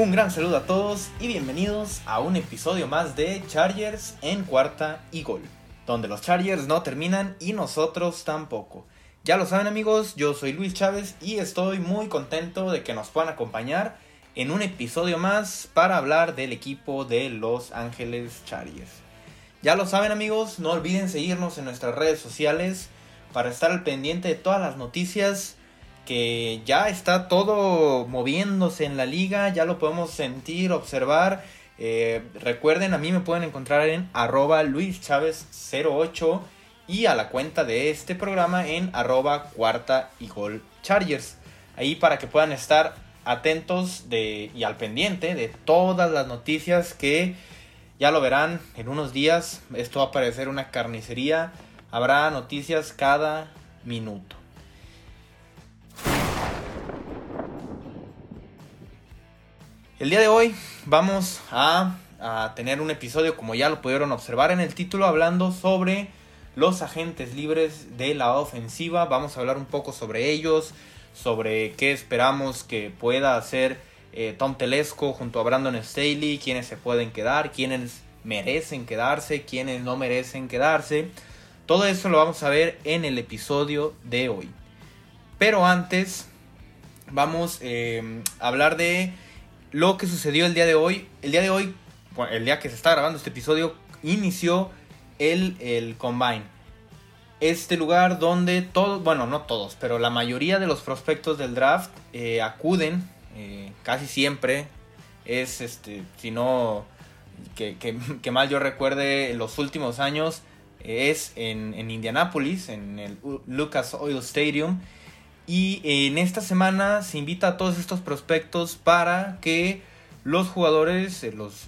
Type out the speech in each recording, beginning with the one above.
Un gran saludo a todos y bienvenidos a un episodio más de Chargers en cuarta y gol, donde los Chargers no terminan y nosotros tampoco. Ya lo saben amigos, yo soy Luis Chávez y estoy muy contento de que nos puedan acompañar en un episodio más para hablar del equipo de Los Ángeles Chargers. Ya lo saben amigos, no olviden seguirnos en nuestras redes sociales para estar al pendiente de todas las noticias que ya está todo moviéndose en la liga, ya lo podemos sentir, observar. Eh, recuerden, a mí me pueden encontrar en arroba luischavez08 y a la cuenta de este programa en arroba cuarta y gol chargers. Ahí para que puedan estar atentos y al pendiente de todas las noticias que ya lo verán en unos días. Esto va a parecer una carnicería. Habrá noticias cada minuto. El día de hoy vamos a, tener un episodio, como ya lo pudieron observar en el título, hablando sobre los agentes libres de la ofensiva. Vamos a hablar un poco sobre ellos, sobre qué esperamos que pueda hacer eh, Tom Telesco junto a Brandon Staley, quiénes se pueden quedar, quiénes merecen quedarse, quiénes no merecen quedarse. Todo eso lo vamos a ver en el episodio de hoy. Pero antes vamos eh, a hablar de lo que sucedió el día de hoy. El día de hoy, el día que se está grabando este episodio, inició el, el Combine. Este lugar donde todos, bueno, no todos, pero la mayoría de los prospectos del draft eh, acuden, eh, casi siempre, es, este, si no, que, que, mal yo recuerde, los últimos años, es en, en Indianapolis, en el Lucas Oil Stadium. Y en esta semana se invita a todos estos prospectos para que los jugadores, eh, los,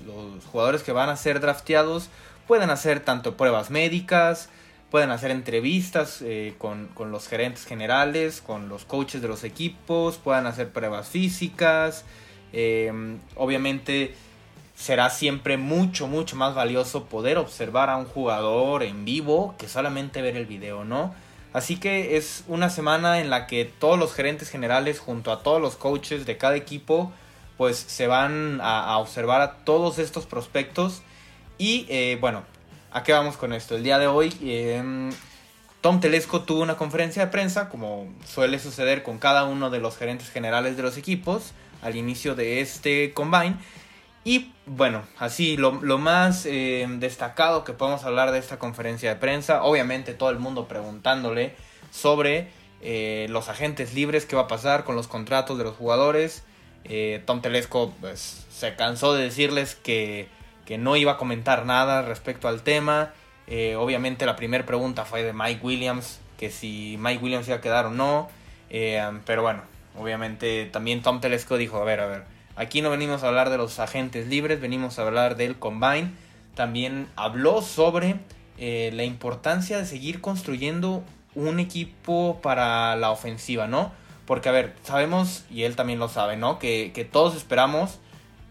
jugadores que van a ser drafteados, puedan hacer tanto pruebas médicas, puedan hacer entrevistas eh, con, los gerentes generales, con los coaches de los equipos, puedan hacer pruebas físicas. Em, obviamente será siempre mucho, mucho más valioso poder observar a un jugador en vivo que solamente ver el video, ¿no? Así que es una semana en la que todos los gerentes generales junto a todos los coaches de cada equipo pues se van a, observar a todos estos prospectos y eh, bueno, ¿a qué vamos con esto? El día de hoy em, Tom Telesco tuvo una conferencia de prensa como suele suceder con cada uno de los gerentes generales de los equipos al inicio de este combine y bueno, así lo, más eh, destacado que podemos hablar de esta conferencia de prensa, obviamente todo el mundo preguntándole sobre eh, los agentes libres, qué va a pasar con los contratos de los jugadores. Eh, Tom Telesco pues, se cansó de decirles que, que, no iba a comentar nada respecto al tema. obviamente la primera pregunta fue de Mike Williams, que si Mike Williams iba a quedar o no. pero bueno, obviamente también Tom Telesco dijo, a ver, a ver Aquí no venimos a hablar de los agentes libres, venimos a hablar del combine. También habló sobre eh, la importancia de seguir construyendo un equipo para la ofensiva, ¿no? Porque, a ver, sabemos, y él también lo sabe, ¿no? Que, que todos esperamos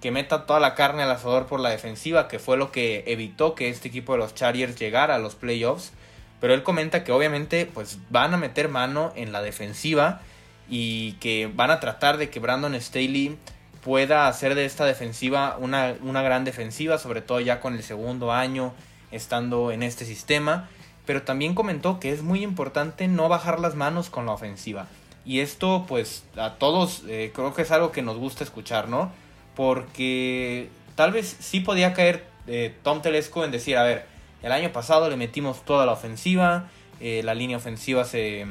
que meta toda la carne al asador por la defensiva, que fue lo que evitó que este equipo de los Chargers llegara a los playoffs. Pero él comenta que obviamente pues van a meter mano en la defensiva y que van a tratar de que Brandon Staley pueda hacer de esta defensiva una, gran defensiva, sobre todo ya con el segundo año estando en este sistema. Pero también comentó que es muy importante no bajar las manos con la ofensiva. Y esto pues a todos eh, creo que es algo que nos gusta escuchar, ¿no? Porque tal vez sí podía caer eh, Tom Telesco en decir, a ver, el año pasado le metimos toda la ofensiva, eh, la línea ofensiva se,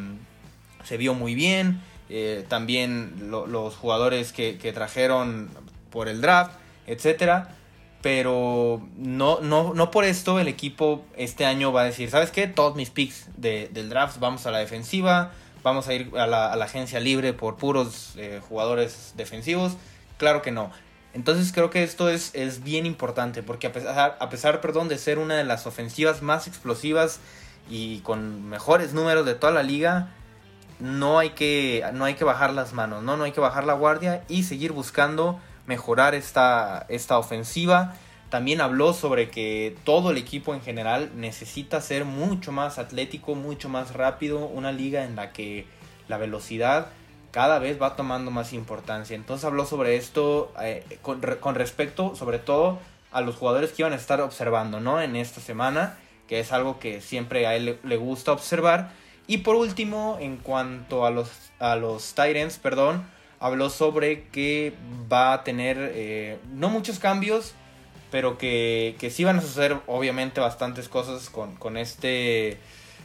se vio muy bien, eh, también los jugadores que, trajeron por el draft, etcétera. Pero no, no, no por esto el equipo este año va a decir, ¿sabes qué? Todos mis picks del draft vamos a la defensiva, vamos a ir a la, agencia libre por puros eh, jugadores defensivos. Claro que no. Entonces creo que esto es, es bien importante porque a pesar, a pesar perdón, de ser una de las ofensivas más explosivas y con mejores números de toda la liga, no hay que, no hay que bajar las manos, ¿no? no hay que bajar la guardia y seguir buscando mejorar esta, esta ofensiva. También habló sobre que todo el equipo en general necesita ser mucho más atlético, mucho más rápido, una liga en la que la velocidad cada vez va tomando más importancia. Entonces habló sobre esto eh, con, con, respecto sobre todo a los jugadores que iban a estar observando, ¿no? En esta semana, que es algo que siempre a él le, gusta observar. Y por último, en cuanto a los, a los Titans, perdón, habló sobre que va a tener eh, no muchos cambios, pero que, que sí van a suceder obviamente bastantes cosas con, con este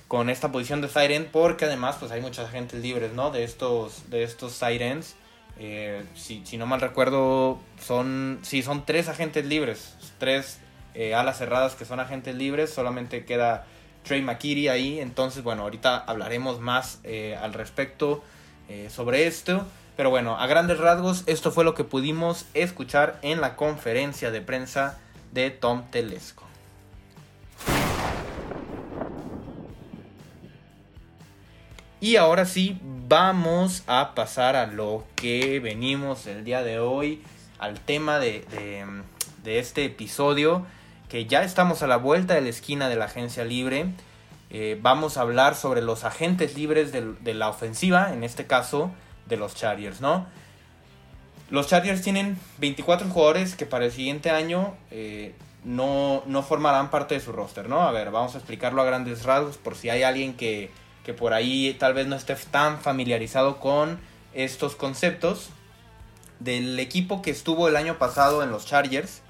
con esta posición de Siren porque además pues hay muchos agentes libres no de estos de estos Sirens eh, si, si, no mal recuerdo son sí son tres agentes libres tres eh, alas cerradas que son agentes libres solamente queda Trey McKitty ahí entonces bueno ahorita hablaremos más eh, al respecto sobre esto. Pero bueno a grandes rasgos esto fue lo que pudimos escuchar en la conferencia de prensa de Tom Telesco. Y ahora sí, vamos a pasar a lo que venimos el día de hoy, al tema de, este episodio, que ya estamos a la vuelta de la esquina de la agencia libre. Eh, vamos a hablar sobre los agentes libres de, la ofensiva, en este caso de los Chargers, ¿no? Los Chargers tienen 24 jugadores que para el siguiente año eh, no, no formarán parte de su roster, ¿no? A ver, vamos a explicarlo a grandes rasgos por si hay alguien que que por ahí tal vez no esté tan familiarizado con estos conceptos. Del equipo que estuvo el año pasado en los Chargers,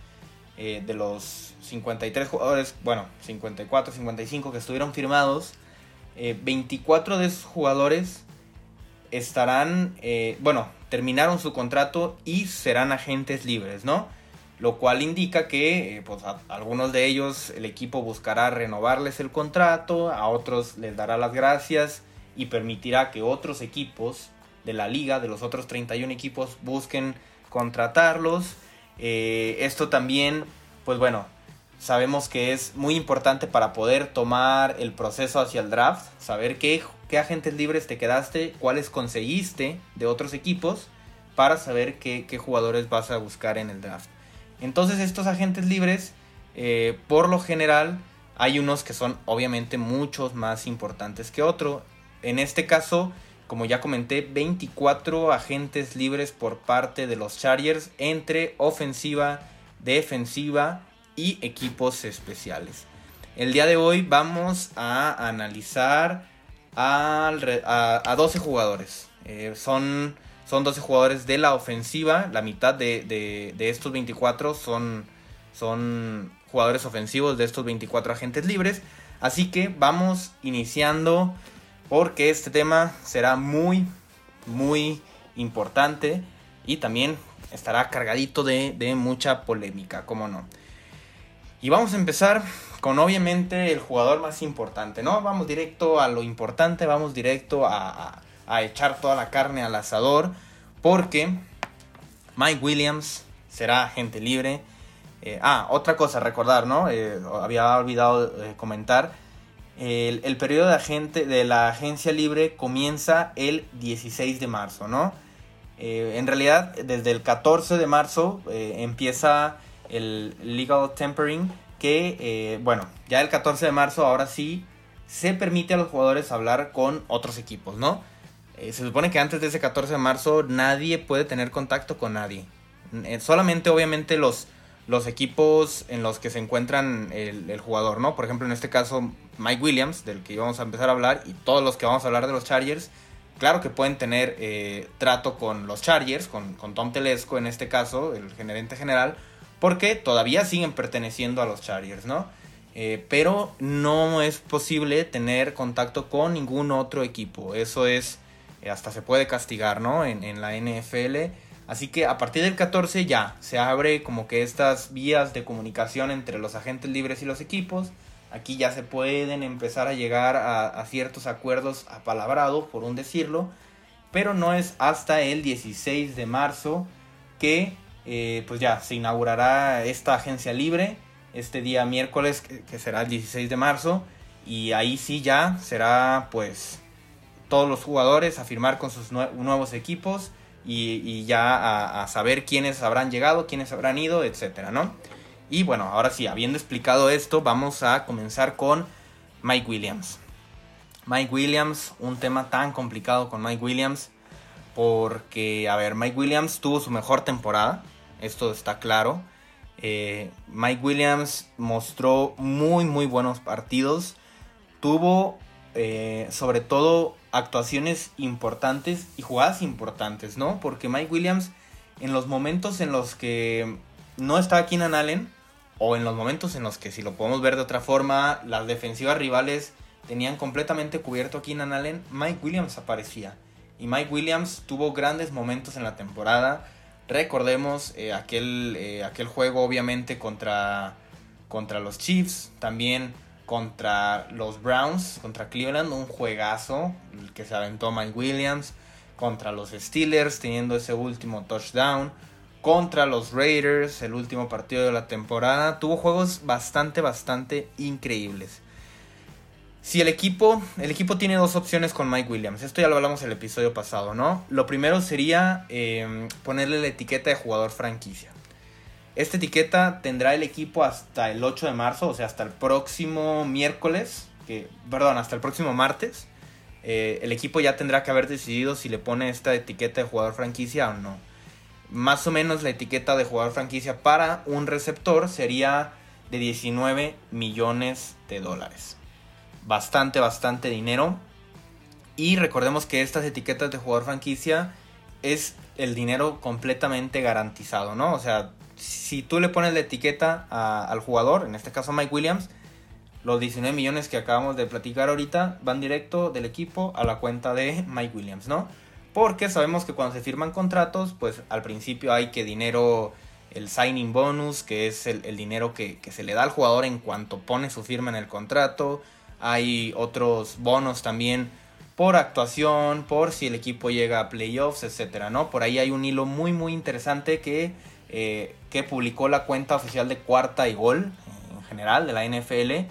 eh, de los 53 jugadores, bueno, 54, 55 que estuvieron firmados, 24 eh, de esos jugadores estarán, eh, bueno, terminaron su contrato y serán agentes libres, ¿no? lo cual indica que eh, pues, a algunos de ellos el equipo buscará renovarles el contrato, a otros les dará las gracias y permitirá que otros equipos de la liga, de los otros 31 equipos, busquen contratarlos. Eh, esto también, pues bueno, sabemos que es muy importante para poder tomar el proceso hacia el draft, saber qué, agentes libres te quedaste, cuáles conseguiste de otros equipos, para saber qué, jugadores vas a buscar en el draft. Entonces estos agentes libres, eh, por lo general, hay unos que son obviamente muchos más importantes que otros. En este caso, como ya comenté, 24 agentes libres por parte de los Chargers entre ofensiva, defensiva y equipos especiales. El día de hoy vamos a analizar a, 12 jugadores. Eh, son son 12 jugadores de la ofensiva. La mitad de, estos 24 son, son jugadores ofensivos de estos 24 agentes libres. Así que vamos iniciando porque este tema será muy, muy importante y también estará cargadito de, mucha polémica, como no. Y vamos a empezar con obviamente el jugador más importante, ¿no? Vamos directo a lo importante, vamos directo a, a echar toda la carne al asador. Porque Mike Williams será agente libre. Eh, ah, otra cosa, recordar, ¿no? Eh, había olvidado eh, comentar. El, periodo de, agente, de la agencia libre comienza el 16 de marzo, ¿no? en realidad, desde el 14 de marzo empieza el legal tempering, que, bueno, ya el 14 de marzo ahora sí se permite a los jugadores hablar con otros equipos, ¿no? Eh, se supone que antes de ese 14 de marzo nadie puede tener contacto con nadie. Eh, solamente obviamente los, los equipos en los que se encuentran el, jugador, ¿no? Por ejemplo, en este caso Mike Williams, del que íbamos a empezar a hablar, y todos los que vamos a hablar de los Chargers, claro que pueden tener eh, trato con los Chargers, con, con Tom Telesco en este caso, el gerente general, porque todavía siguen perteneciendo a los Chargers, ¿no? pero no es posible tener contacto con ningún otro equipo. Eso es eh, hasta se puede castigar, ¿no? En, la NFL. Así que a partir del 14 ya se abre como que estas vías de comunicación entre los agentes libres y los equipos. Aquí ya se pueden empezar a llegar a, ciertos acuerdos apalabrados, por un decirlo. Pero no es hasta el 16 de marzo que eh, pues ya se inaugurará esta agencia libre. Este día miércoles que será el 16 de marzo. Y ahí sí ya será pues todos los jugadores a firmar con sus nuevos equipos y, ya a, saber quiénes habrán llegado, quiénes habrán ido, etcétera, ¿no? Y bueno, ahora sí, habiendo explicado esto, vamos a comenzar con Mike Williams. Mike Williams, un tema tan complicado con Mike Williams, porque, a ver, Mike Williams tuvo su mejor temporada, esto está claro. Eh, Mike Williams mostró muy, muy buenos partidos. Tuvo, eh, sobre todo, actuaciones importantes y jugadas importantes, ¿no? Porque Mike Williams, en los momentos en los que no estaba Keenan Allen, o en los momentos en los que, si lo podemos ver de otra forma, las defensivas rivales tenían completamente cubierto a Keenan Allen, Mike Williams aparecía. Y Mike Williams tuvo grandes momentos en la temporada. Recordemos eh, aquel, eh, aquel juego obviamente contra, contra los Chiefs, también contra los Browns, contra Cleveland, un juegazo que se aventó Mike Williams, contra los Steelers teniendo ese último touchdown, contra los Raiders, el último partido de la temporada, tuvo juegos bastante, bastante increíbles. Si el equipo, el equipo tiene dos opciones con Mike Williams, esto ya lo hablamos el episodio pasado, ¿no? Lo primero sería em, ponerle la etiqueta de jugador franquicia. Esta etiqueta tendrá el equipo hasta el 8 de marzo, o sea, hasta el próximo miércoles, perdón, hasta el próximo martes. Eh, el equipo ya tendrá que haber decidido si le pone esta etiqueta de jugador franquicia o no. Más o menos la etiqueta de jugador franquicia para un receptor sería de 19 millones de dólares bastante, bastante dinero. Y recordemos que estas etiquetas de jugador franquicia es el dinero completamente garantizado, ¿no? O sea, si tú le pones la etiqueta al jugador, en este caso Mike Williams, los 19 millones que acabamos de platicar ahorita van directo del equipo a la cuenta de Mike Williams, ¿no? Porque sabemos que cuando se firman contratos, pues al principio hay que dinero, el signing bonus, que es el, dinero que, que, se le da al jugador en cuanto pone su firma en el contrato hay otros bonos también por actuación, por si el equipo llega a playoffs, etcétera, ¿no? Por ahí hay un hilo muy muy interesante que, eh, que publicó la cuenta oficial de Cuarta y Gol en general de la NFL.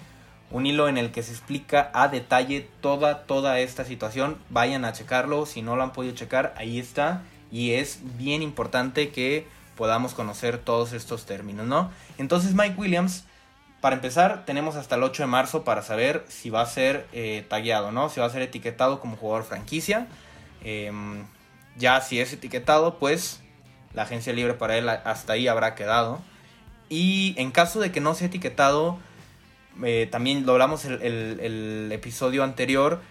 Un hilo en el que se explica a detalle toda, toda esta situación. Vayan a checarlo. Si no lo han podido checar, ahí está. Y es bien importante que podamos conocer todos estos términos, ¿no? Entonces Mike Williams para empezar, tenemos hasta el 8 de marzo para saber si va a ser eh, tagueado, ¿no? Si va a ser etiquetado como jugador franquicia. Em, ya si es etiquetado, pues la agencia libre para él hasta ahí habrá quedado. Y en caso de que no sea etiquetado, eh, también lo hablamos el, el, episodio anterior,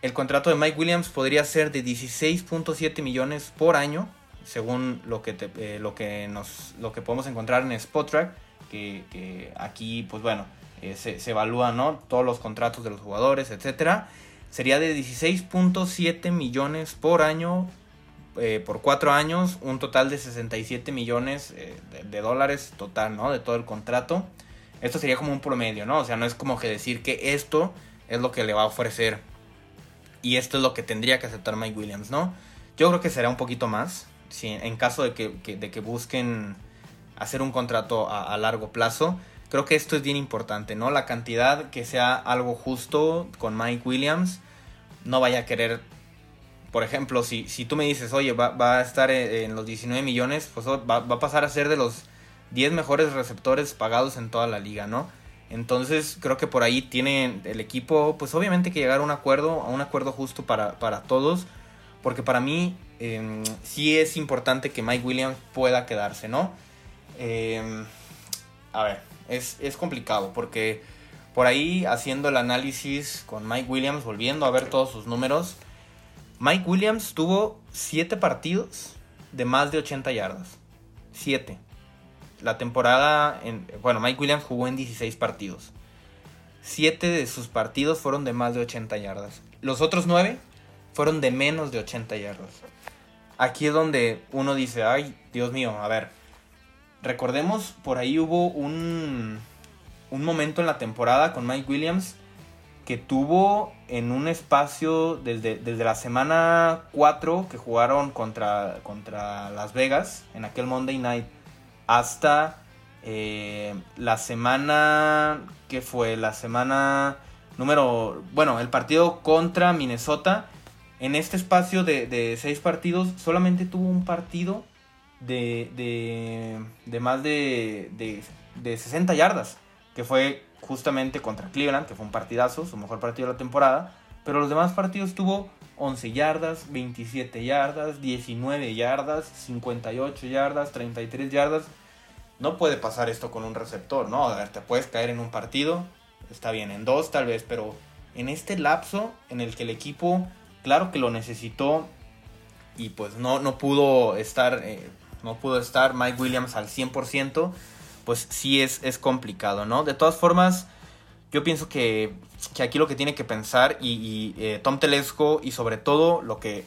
el contrato de Mike Williams podría ser de 16.7 millones por año, según lo que, eh, lo, que nos, lo que podemos encontrar en Spotrack que, aquí, pues bueno, eh, se, se, evalúan todos los contratos de los jugadores, etcétera. Sería de 16.7 millones por año, eh, por cuatro años, un total de 67 millones eh, de, dólares total, ¿no? De todo el contrato. Esto sería como un promedio, ¿no? O sea, no es como que decir que esto es lo que le va a ofrecer y esto es lo que tendría que aceptar Mike Williams, ¿no? Yo creo que será un poquito más, si, en caso de que, de que busquen hacer un contrato a, largo plazo. Creo que esto es bien importante, ¿no? La cantidad que sea algo justo con Mike Williams. No vaya a querer, por ejemplo, si, si tú me dices, oye, va, a estar en los 19 millones, pues va, a pasar a ser de los 10 mejores receptores pagados en toda la liga, ¿no? Entonces creo que por ahí tiene el equipo, pues obviamente que llegar a un acuerdo, a un acuerdo justo para, para todos, porque para mí eh, sí es importante que Mike Williams pueda quedarse, ¿no? Em, a ver, es, complicado porque por ahí haciendo el análisis con Mike Williams, volviendo a ver todos sus números, Mike Williams tuvo 7 partidos de más de 80 yardas. 7. La temporada, en, bueno, Mike Williams jugó en 16 partidos. 7 de sus partidos fueron de más de 80 yardas. Los otros 9 fueron de menos de 80 yardas. Aquí es donde uno dice, ay, Dios mío, a ver, Recordemos, por ahí hubo un, un momento en la temporada con Mike Williams que tuvo en un espacio desde, desde la semana 4 que jugaron contra, contra Las Vegas en aquel Monday Night hasta eh, la semana que fue la semana número bueno el partido contra Minnesota. En este espacio de, de seis partidos solamente tuvo un partido de, de, de más de, de, de 60 yardas, que fue justamente contra Cleveland, que fue un partidazo, su mejor partido de la temporada, Pero los demás partidos tuvo 11 yardas, 27 yardas, 19 yardas, 58 yardas, 33 yardas. No puede pasar esto con un receptor, ¿no? A ver, te puedes caer en un partido, está bien, en dos tal vez, pero en este lapso en el que el equipo, claro que lo necesitó y pues no, no pudo estar, eh, no pudo estar Mike Williams al 100%, pues sí es, es complicado, ¿no? De todas formas, yo pienso que, aquí lo que tiene que pensar y, eh, Tom Telesco y sobre todo lo que,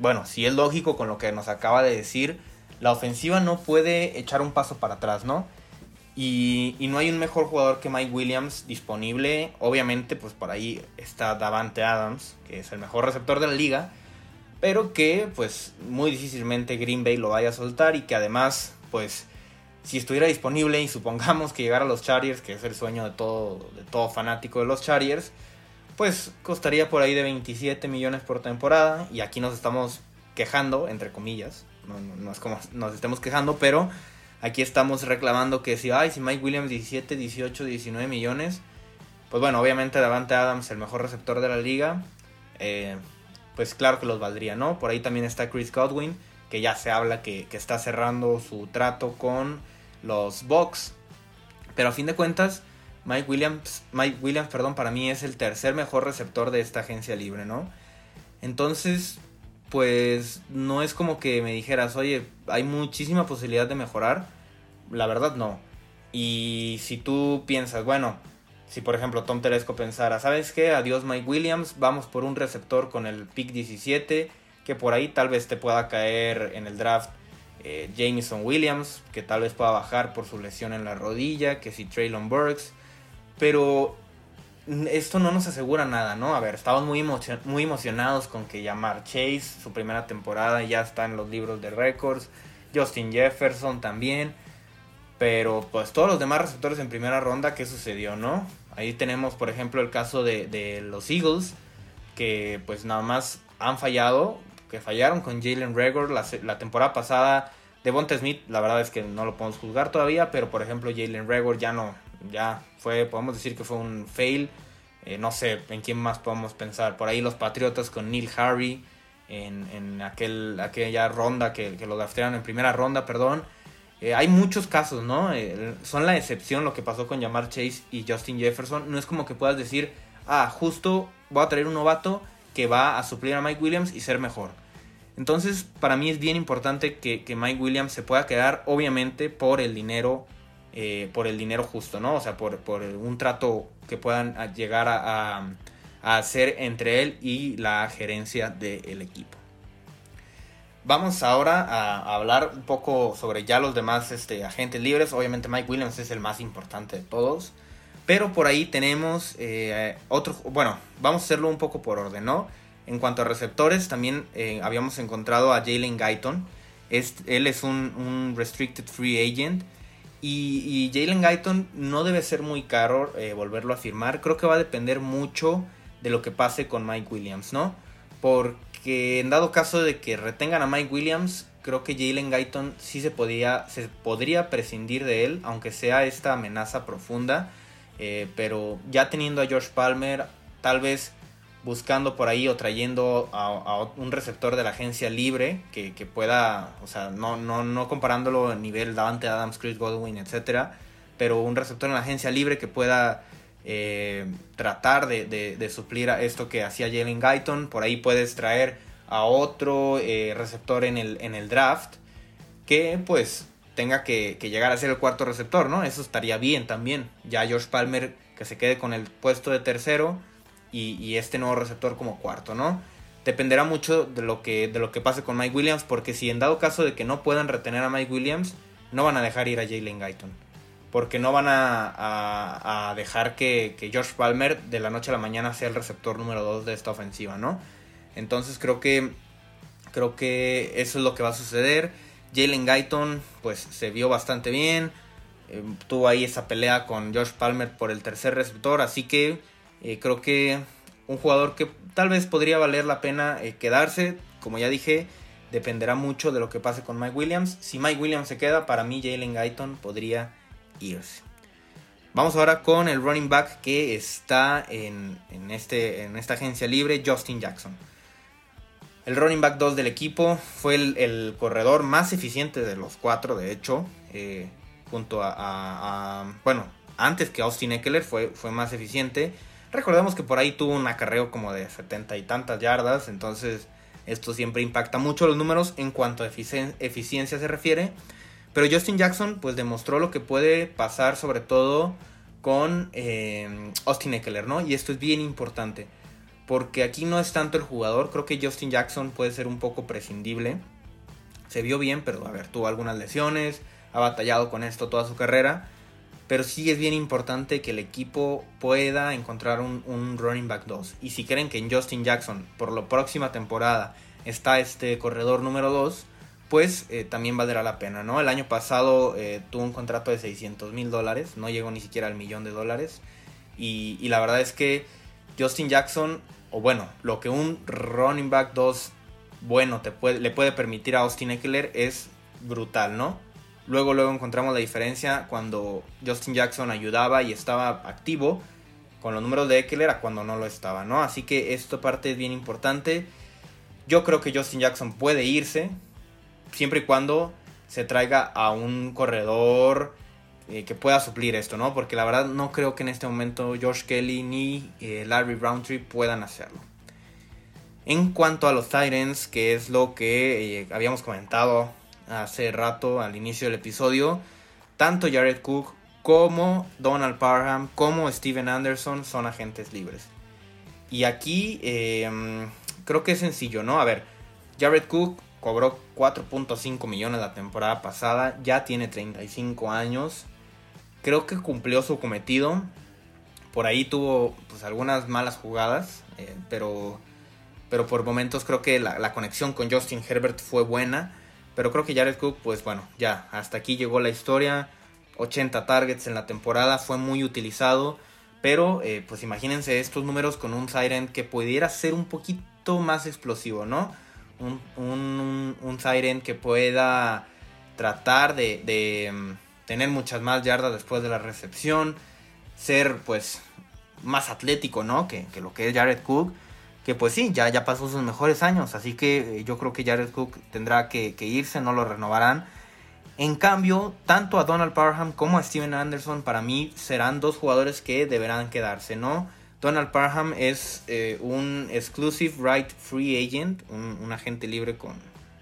bueno, si es lógico con lo que nos acaba de decir, la ofensiva no puede echar un paso para atrás, ¿no? Y, no hay un mejor jugador que Mike Williams disponible. Obviamente, pues por ahí está Davante Adams, que es el mejor receptor de la liga. Pero que, pues, muy difícilmente Green Bay lo vaya a soltar. Y que además, pues, si estuviera disponible y supongamos que llegara a los Chargers, que es el sueño de todo, de todo fanático de los Chargers, pues costaría por ahí de 27 millones por temporada. Y aquí nos estamos quejando, entre comillas. No, es como nos estemos quejando, pero aquí estamos reclamando que si, ay, si Mike Williams 17, 18, 19 millones, pues bueno, obviamente Davante Adams, el mejor receptor de la liga, eh, pues claro que los valdría, ¿no? Por ahí también está Chris Godwin, que ya se habla que, que está cerrando su trato con los Bucks. Pero a fin de cuentas, Mike Williams, Mike Williams, perdón, para mí es el tercer mejor receptor de esta agencia libre, ¿no? Entonces, pues no es como que me dijeras, oye, hay muchísima posibilidad de mejorar. La verdad no. Y si tú piensas, bueno, si por ejemplo Tom Telesco pensara, ¿sabes qué? Adiós Mike Williams, vamos por un receptor con el pick 17, que por ahí tal vez te pueda caer en el draft eh, Jameson Williams, que tal vez pueda bajar por su lesión en la rodilla, que si Traylon Burks, pero esto no nos asegura nada, ¿no? A ver, estamos muy, muy emocionados con que llamar Chase, su primera temporada, ya está en los libros de récords, Justin Jefferson también, pero pues todos los demás receptores en primera ronda, ¿qué sucedió, no? Ahí tenemos, por ejemplo, el caso de, los Eagles, que pues nada más han fallado, que fallaron con Jalen Regor la, temporada pasada Devonta Smith, la verdad es que no lo podemos juzgar todavía, pero por ejemplo Jalen Regor ya no, ya fue, podemos decir que fue un fail. Eh, no sé en quién más podemos pensar. Por ahí los Patriotas con Neil Harry en, aquel, aquella ronda que, que lo draftearon en primera ronda, perdón. Eh, hay muchos casos, ¿no? Son la excepción lo que pasó con Jamar Chase y Justin Jefferson. No es como que puedas decir, ah, justo voy a traer un novato que va a suplir a Mike Williams y ser mejor. Entonces, para mí es bien importante que, Mike Williams se pueda quedar, obviamente, por el dinero, eh, por el dinero justo, ¿no? O sea, por, un trato que puedan llegar a, hacer entre él y la gerencia del equipo. Vamos ahora a, hablar un poco sobre ya los demás este, agentes libres. Obviamente Mike Williams es el más importante de todos. Pero por ahí tenemos eh, otro... Bueno, vamos a hacerlo un poco por orden, ¿no? En cuanto a receptores, también eh, habíamos encontrado a Jalen Guyton. él es un, restricted free agent. Y, Jalen Guyton no debe ser muy caro eh, volverlo a firmar. Creo que va a depender mucho de lo que pase con Mike Williams, ¿no? Porque en dado caso de que retengan a Mike Williams, creo que Jalen Guyton sí se, podía, se podría prescindir de él, aunque sea esta amenaza profunda. Eh, pero ya teniendo a George Palmer, tal vez buscando por ahí o trayendo a, un receptor de la agencia libre que, pueda, o sea, no, no, no comparándolo a nivel Davante Adams, Chris Godwin, etcétera, pero un receptor en la agencia libre que pueda eh, tratar de, suplir a esto que hacía Jalen Guyton. Por ahí puedes traer a otro eh, receptor en el, draft que pues tenga que, que, llegar a ser el cuarto receptor, ¿no? Eso estaría bien también. Ya George Palmer que se quede con el puesto de tercero y, este nuevo receptor como cuarto, ¿no? Dependerá mucho de lo, que, de lo que pase con Mike Williams, porque si en dado caso de que no puedan retener a Mike Williams, no van a dejar ir a Jalen Guyton. Porque no van a, dejar que, George Palmer de la noche a la mañana sea el receptor número 2 de esta ofensiva, ¿no? Entonces creo que, creo que eso es lo que va a suceder. Jalen Guyton pues se vio bastante bien. Eh, tuvo ahí esa pelea con George Palmer por el tercer receptor. Así que eh, creo que un jugador que tal vez podría valer la pena eh, quedarse, como ya dije, dependerá mucho de lo que pase con Mike Williams. Si Mike Williams se queda, para mí Jalen Guyton podría Vamos ahora con el running back que está en, este, en esta agencia libre, Justin Jackson. El running back 2 del equipo fue el, corredor más eficiente de los cuatro, de hecho, eh, junto a, Bueno, antes que Austin Eckler fue, fue más eficiente. Recordemos que por ahí tuvo un acarreo como de 70 y tantas yardas, entonces esto siempre impacta mucho los números en cuanto a eficiencia se refiere. Pero Justin Jackson pues demostró lo que puede pasar sobre todo con eh, Austin Eckler, ¿no? Y esto es bien importante. Porque aquí no es tanto el jugador, creo que Justin Jackson puede ser un poco prescindible. Se vio bien, pero a ver, tuvo algunas lesiones, ha batallado con esto toda su carrera. Pero sí es bien importante que el equipo pueda encontrar un, un running back 2. Y si creen que en Justin Jackson, por la próxima temporada, está este corredor número 2, pues eh, también valdrá la pena, ¿no? El año pasado eh, tuvo un contrato de 600 mil dólares, no llegó ni siquiera al millón de dólares. Y, la verdad es que Justin Jackson, o bueno, lo que un running back 2 bueno te le puede permitir a Austin Eckler es brutal, ¿no? Luego, luego encontramos la diferencia cuando Justin Jackson ayudaba y estaba activo con los números de Eckler a cuando no lo estaba, ¿no? Así que esta parte es bien importante. Yo creo que Justin Jackson puede irse, siempre y cuando se traiga a un corredor eh, que pueda suplir esto, ¿no? Porque la verdad no creo que en este momento George Kelly ni eh, Larry Browntree puedan hacerlo. En cuanto a los Titans, que es lo que eh, habíamos comentado hace rato al inicio del episodio, tanto Jared Cook como Donald Parham como Steven Anderson son agentes libres. Y aquí creo que es sencillo, ¿no? A ver, Jared Cook cobró 4.5 millones la temporada pasada, ya tiene 35 años. Creo que cumplió su cometido. Por ahí tuvo pues, algunas malas jugadas, eh, pero, pero por momentos creo que la, conexión con Justin Herbert fue buena. Pero creo que Jared Cook, pues bueno, ya, hasta aquí llegó la historia. 80 targets en la temporada, fue muy utilizado. Pero eh, pues imagínense estos números con un Siren que pudiera ser un poquito más explosivo, ¿no? Un, un, Siren que pueda tratar de, mm, tener muchas más yardas después de la recepción, ser pues más atlético, ¿no? Que, lo que es Jared Cook, que pues sí, ya, ya pasó sus mejores años, así que eh, yo creo que Jared Cook tendrá que, que irse, no lo renovarán. En cambio, tanto a Donald Parham como a Steven Anderson para mí serán dos jugadores que deberán quedarse, ¿no? Donald Parham es eh, un exclusive right free agent, un, agente libre con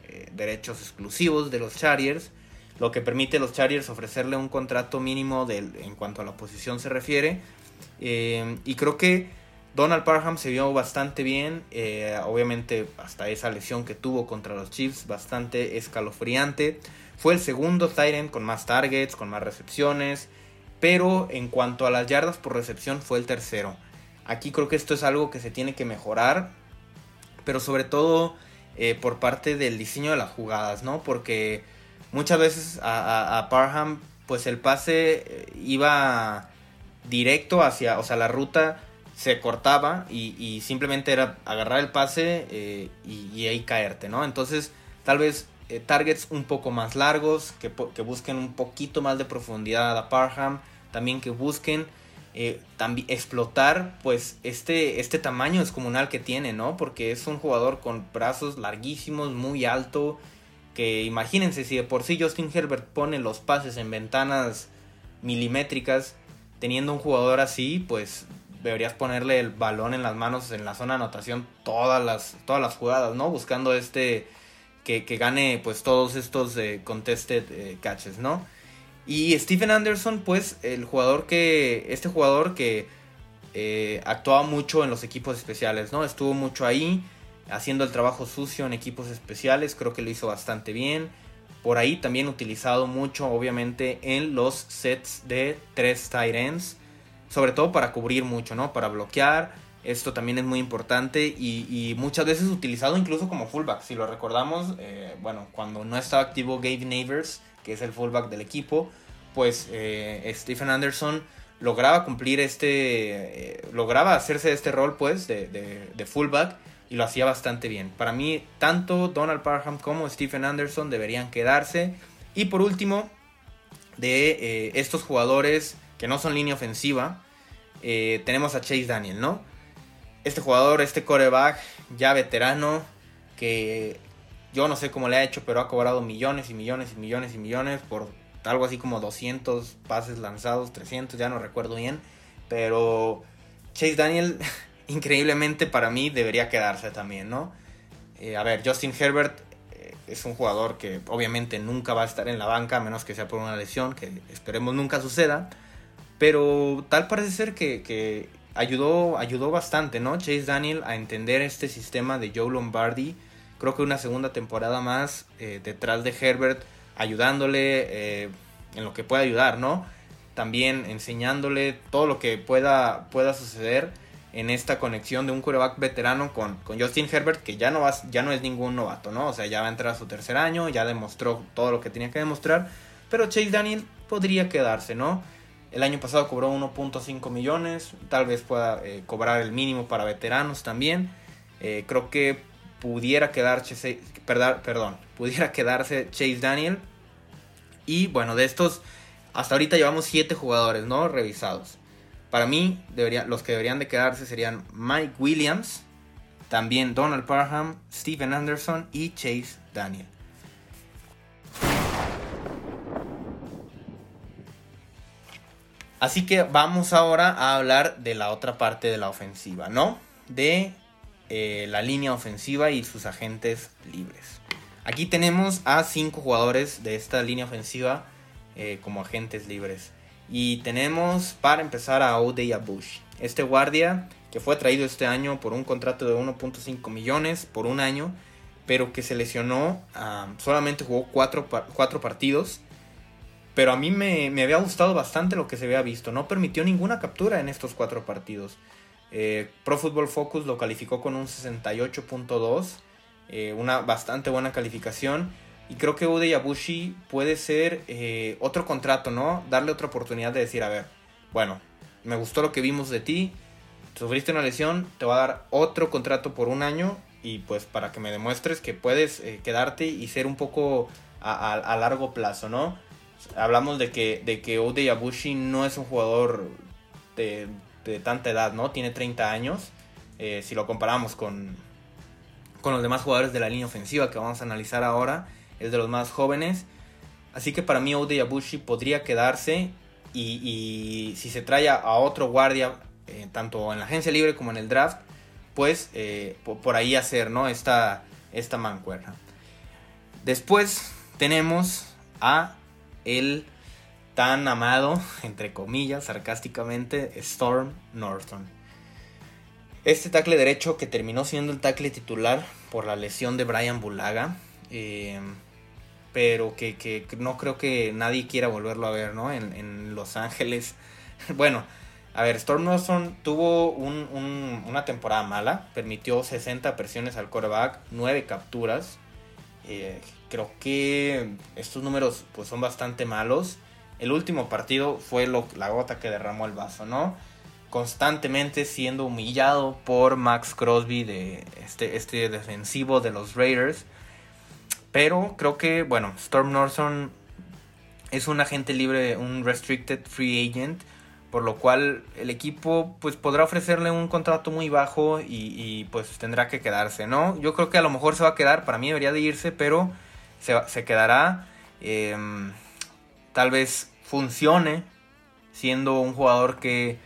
eh, derechos exclusivos de los Chargers, lo que permite a los Chargers ofrecerle un contrato mínimo en cuanto a la posición se refiere. Eh, y creo que Donald Parham se vio bastante bien, obviamente hasta esa lesión que tuvo contra los Chiefs, bastante escalofriante. Fue el segundo Tyrant con más targets, con más recepciones, pero en cuanto a las yardas por recepción fue el tercero. Aquí creo que esto es algo que se tiene que mejorar, pero sobre todo eh, por parte del diseño de las jugadas, ¿no? Porque muchas veces a, Parham, pues el pase eh, iba directo hacia, o sea, la ruta se cortaba y, simplemente era agarrar el pase eh, y, ahí caerte, ¿no? Entonces, tal vez targets un poco más largos, que, que, busquen un poquito más de profundidad a Parham, también que busquen eh, también explotar pues este, este tamaño descomunal que tiene, ¿no? Porque es un jugador con brazos larguísimos, muy alto, que imagínense si de por sí Justin Herbert pone los pases en ventanas milimétricas, teniendo un jugador así, pues deberías ponerle el balón en las manos en la zona de anotación todas las, todas las jugadas, ¿no? Buscando este que, gane pues todos estos eh, contested eh, catches, ¿no? Y Stephen Anderson, pues, el jugador que. Este jugador que eh, actuaba mucho en los equipos especiales, ¿no? Estuvo mucho ahí, haciendo el trabajo sucio en equipos especiales. Creo que lo hizo bastante bien. Por ahí también utilizado mucho, obviamente, en los sets de tres tight ends. Sobre todo para cubrir mucho, ¿no? Para bloquear. Esto también es muy importante y, muchas veces utilizado incluso como fullback. Si lo recordamos, eh, bueno, cuando no estaba activo Gabe Neighbors, que es el fullback del equipo, pues eh, Stephen Anderson lograba cumplir este, eh, lograba hacerse este rol pues de, de, fullback y lo hacía bastante bien. Para mí, tanto Donald Parham como Stephen Anderson deberían quedarse. Y por último, de eh, estos jugadores que no son línea ofensiva, tenemos a Chase Daniel, ¿no? Este jugador, este coreback ya veterano, que yo no sé cómo le ha hecho, pero ha cobrado millones y millones y millones y millones por algo así como 200 pases lanzados, 300, ya no recuerdo bien. Pero Chase Daniel, increíblemente para mí, debería quedarse también, ¿no? Eh, a ver, Justin Herbert eh, es un jugador que obviamente nunca va a estar en la banca, a menos que sea por una lesión, que esperemos nunca suceda. Pero tal parece ser que, ayudó, ayudó bastante, ¿no? Chase Daniel a entender este sistema de Joe Lombardi. Creo que una segunda temporada más eh, detrás de Herbert, ayudándole en lo que pueda ayudar, ¿no? También enseñándole todo lo que pueda, pueda suceder en esta conexión de un quarterback veterano con, con Justin Herbert, que ya no, va, ya no es ningún novato, ¿no? O sea, ya va a entrar a su tercer año, ya demostró todo lo que tenía que demostrar, pero Chase Daniel podría quedarse, ¿no? El año pasado cobró 1.5 millones, tal vez pueda eh, cobrar el mínimo para veteranos también. Eh, creo que pudiera quedarse, perdón, pudiera quedarse Chase Daniel. Y bueno, de estos, hasta ahorita llevamos 7 jugadores, ¿no? Revisados. Para mí, los que deberían de quedarse serían Mike Williams, también Donald Parham, Steven Anderson y Chase Daniel. Así que vamos ahora a hablar de la otra parte de la ofensiva, ¿no? De eh, la línea ofensiva y sus agentes libres. Aquí tenemos a cinco jugadores de esta línea ofensiva eh, como agentes libres. Y tenemos para empezar a Odey Bush. Este guardia que fue traído este año por un contrato de 1.5 millones por un año, pero que se lesionó, solamente jugó 4 cuatro, partidos. Pero a mí me, había gustado bastante lo que se había visto. No permitió ninguna captura en estos 4 partidos. Eh, Pro Football Focus lo calificó con un 68.2, eh, una bastante buena calificación. Y creo que Ude Yabushi puede ser eh, otro contrato, ¿no? Darle otra oportunidad de decir, a ver, bueno, me gustó lo que vimos de ti, sufriste una lesión, te va a dar otro contrato por un año y pues para que me demuestres que puedes quedarte y ser un poco a, largo plazo, ¿no? Hablamos de que, de que Yabushi no es un jugador de, tanta edad, ¿no? Tiene 30 años. Eh, si lo comparamos con, con los demás jugadores de la línea ofensiva que vamos a analizar ahora, es de los más jóvenes. Así que para mí Ode Yabushi podría quedarse y, si se trae a otro guardia, eh, tanto en la agencia libre como en el draft, pues eh, por, ahí hacer ¿no? esta, esta mancuerna. Después tenemos a el tan amado, entre comillas, sarcásticamente, Storm Norton. Este tackle derecho que terminó siendo el tackle titular por la lesión de Brian Bulaga. Eh, pero que, no creo que nadie quiera volverlo a ver, ¿no? En, Los Ángeles. bueno, a ver, Storm Norton tuvo una temporada mala, permitió 60 presiones al quarterback, 9 capturas. Eh, creo que estos números pues, son bastante malos. El último partido fue la gota que derramó el vaso, ¿no? Constantemente siendo humillado por Max Crosby, de este, este defensivo de los Raiders pero creo que, bueno, Storm Norton es un agente libre, un restricted free agent, por lo cual el equipo pues podrá ofrecerle un contrato muy bajo y, pues tendrá que quedarse, ¿no? Yo creo que a lo mejor se va a quedar, para mí debería de irse, pero se, quedará. Em, tal vez funcione siendo un jugador que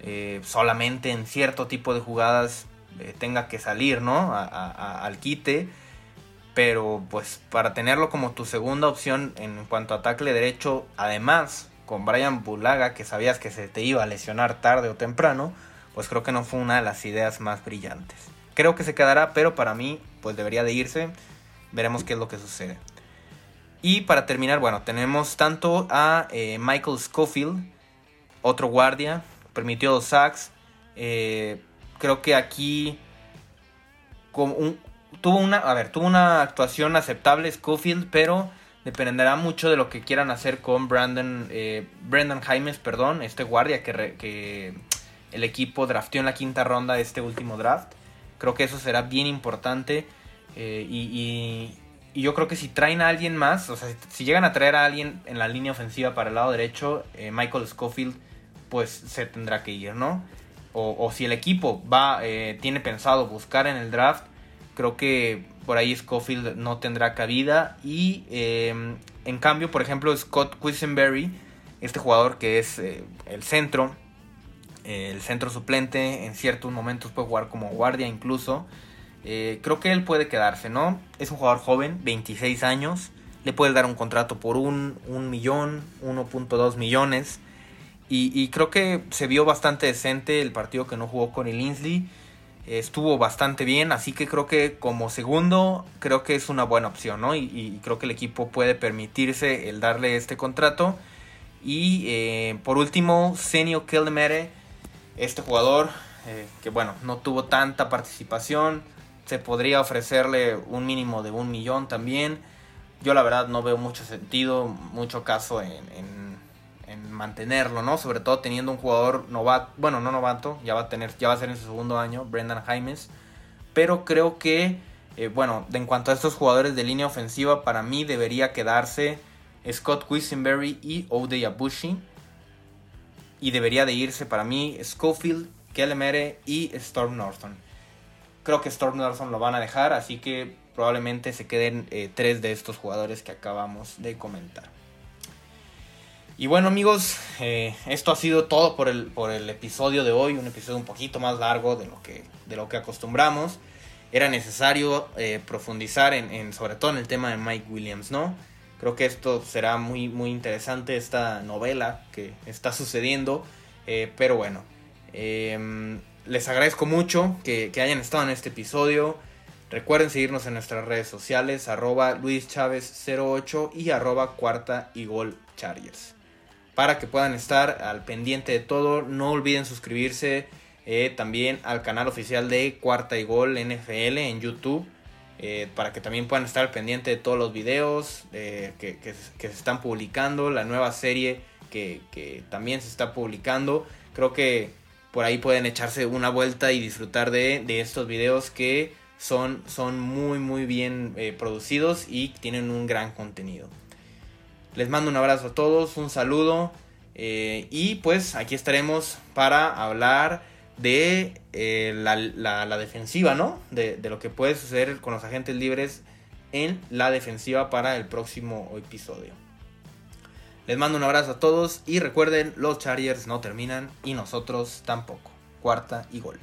eh, solamente en cierto tipo de jugadas eh, tenga que salir, ¿no? al quite pero pues para tenerlo como tu segunda opción en cuanto a tackle derecho, además con Brian Bulaga, que sabías que se te iba a lesionar tarde o temprano, pues creo que no fue una de las ideas más brillantes. Creo que se quedará, pero para mí pues debería de irse. Veremos qué es lo que sucede. Y para terminar, bueno, tenemos tanto a eh, Michael Schofield, otro guardia, permitió dos sacks. Eh, creo que aquí tuvo una, a ver, tuvo una actuación aceptable Schofield, pero dependerá mucho de lo que quieran hacer con Brandon, eh, Brandon Jaimes, perdón, este guardia que, el equipo drafteó en la quinta ronda de este último draft. Creo que eso será bien importante y, y yo creo que si traen a alguien más, o sea, si llegan a traer a alguien en la línea ofensiva para el lado derecho, eh, Michael Schofield, pues se tendrá que ir, ¿no? O, si el equipo va, eh, tiene pensado buscar en el draft, creo que por ahí Schofield no tendrá cabida. Y em, en cambio, por ejemplo, Scott Quisenberry, este jugador que es eh, el centro, el centro suplente, en ciertos momentos puede jugar como guardia incluso. Eh, creo que él puede quedarse, ¿no? Es un jugador joven, 26 años. Le puede dar un contrato por un, millón, 1.2 millones. Y, creo que se vio bastante decente el partido que no jugó con el Linsley. Estuvo bastante bien, así que creo que como segundo, creo que es una buena opción, ¿no? Y, creo que el equipo puede permitirse el darle este contrato. Y eh, por último, Senio Kellemere, este jugador eh, que bueno, no tuvo tanta participación se podría ofrecerle un mínimo de un millón también. Yo la verdad no veo mucho sentido, mucho caso en, mantenerlo, ¿no? Sobre todo teniendo un jugador novato, bueno, no novato, ya va a tener, ya va a ser en su segundo año, Brendan Jaimes. Pero creo que, eh, bueno, en cuanto a estos jugadores de línea ofensiva, para mí debería quedarse Scott Quisenberry y Ode Abushi. Y debería de irse para mí Schofield, Kelemere y Storm Norton. Creo que Storm Larson lo van a dejar, así que probablemente se queden eh, tres de estos jugadores que acabamos de comentar. Y bueno amigos, eh, esto ha sido todo por el, por el episodio de hoy, un episodio un poquito más largo de lo que, de lo que acostumbramos. Era necesario eh, profundizar en, sobre todo en el tema de Mike Williams, ¿no? Creo que esto será muy, muy interesante, esta novela que está sucediendo. pero bueno, em, les agradezco mucho que, hayan estado en este episodio. Recuerden seguirnos en nuestras redes sociales, arroba luischavez08 y arroba cuarta y gol chargers. Para que puedan estar al pendiente de todo, no olviden suscribirse eh, también al canal oficial de Cuarta y Gol NFL en YouTube. Eh, para que también puedan estar al pendiente de todos los videos eh, que, se están publicando, la nueva serie que, que también se está publicando. Creo que por ahí pueden echarse una vuelta y disfrutar de, estos videos que son, son muy muy bien eh, producidos y tienen un gran contenido. Les mando un abrazo a todos, un saludo eh, y pues aquí estaremos para hablar de eh, la, defensiva, ¿no? De, de, lo que puede suceder con los agentes libres en la defensiva para el próximo episodio. Les mando un abrazo a todos y recuerden, los Chargers no terminan y nosotros tampoco. Cuarta y gol.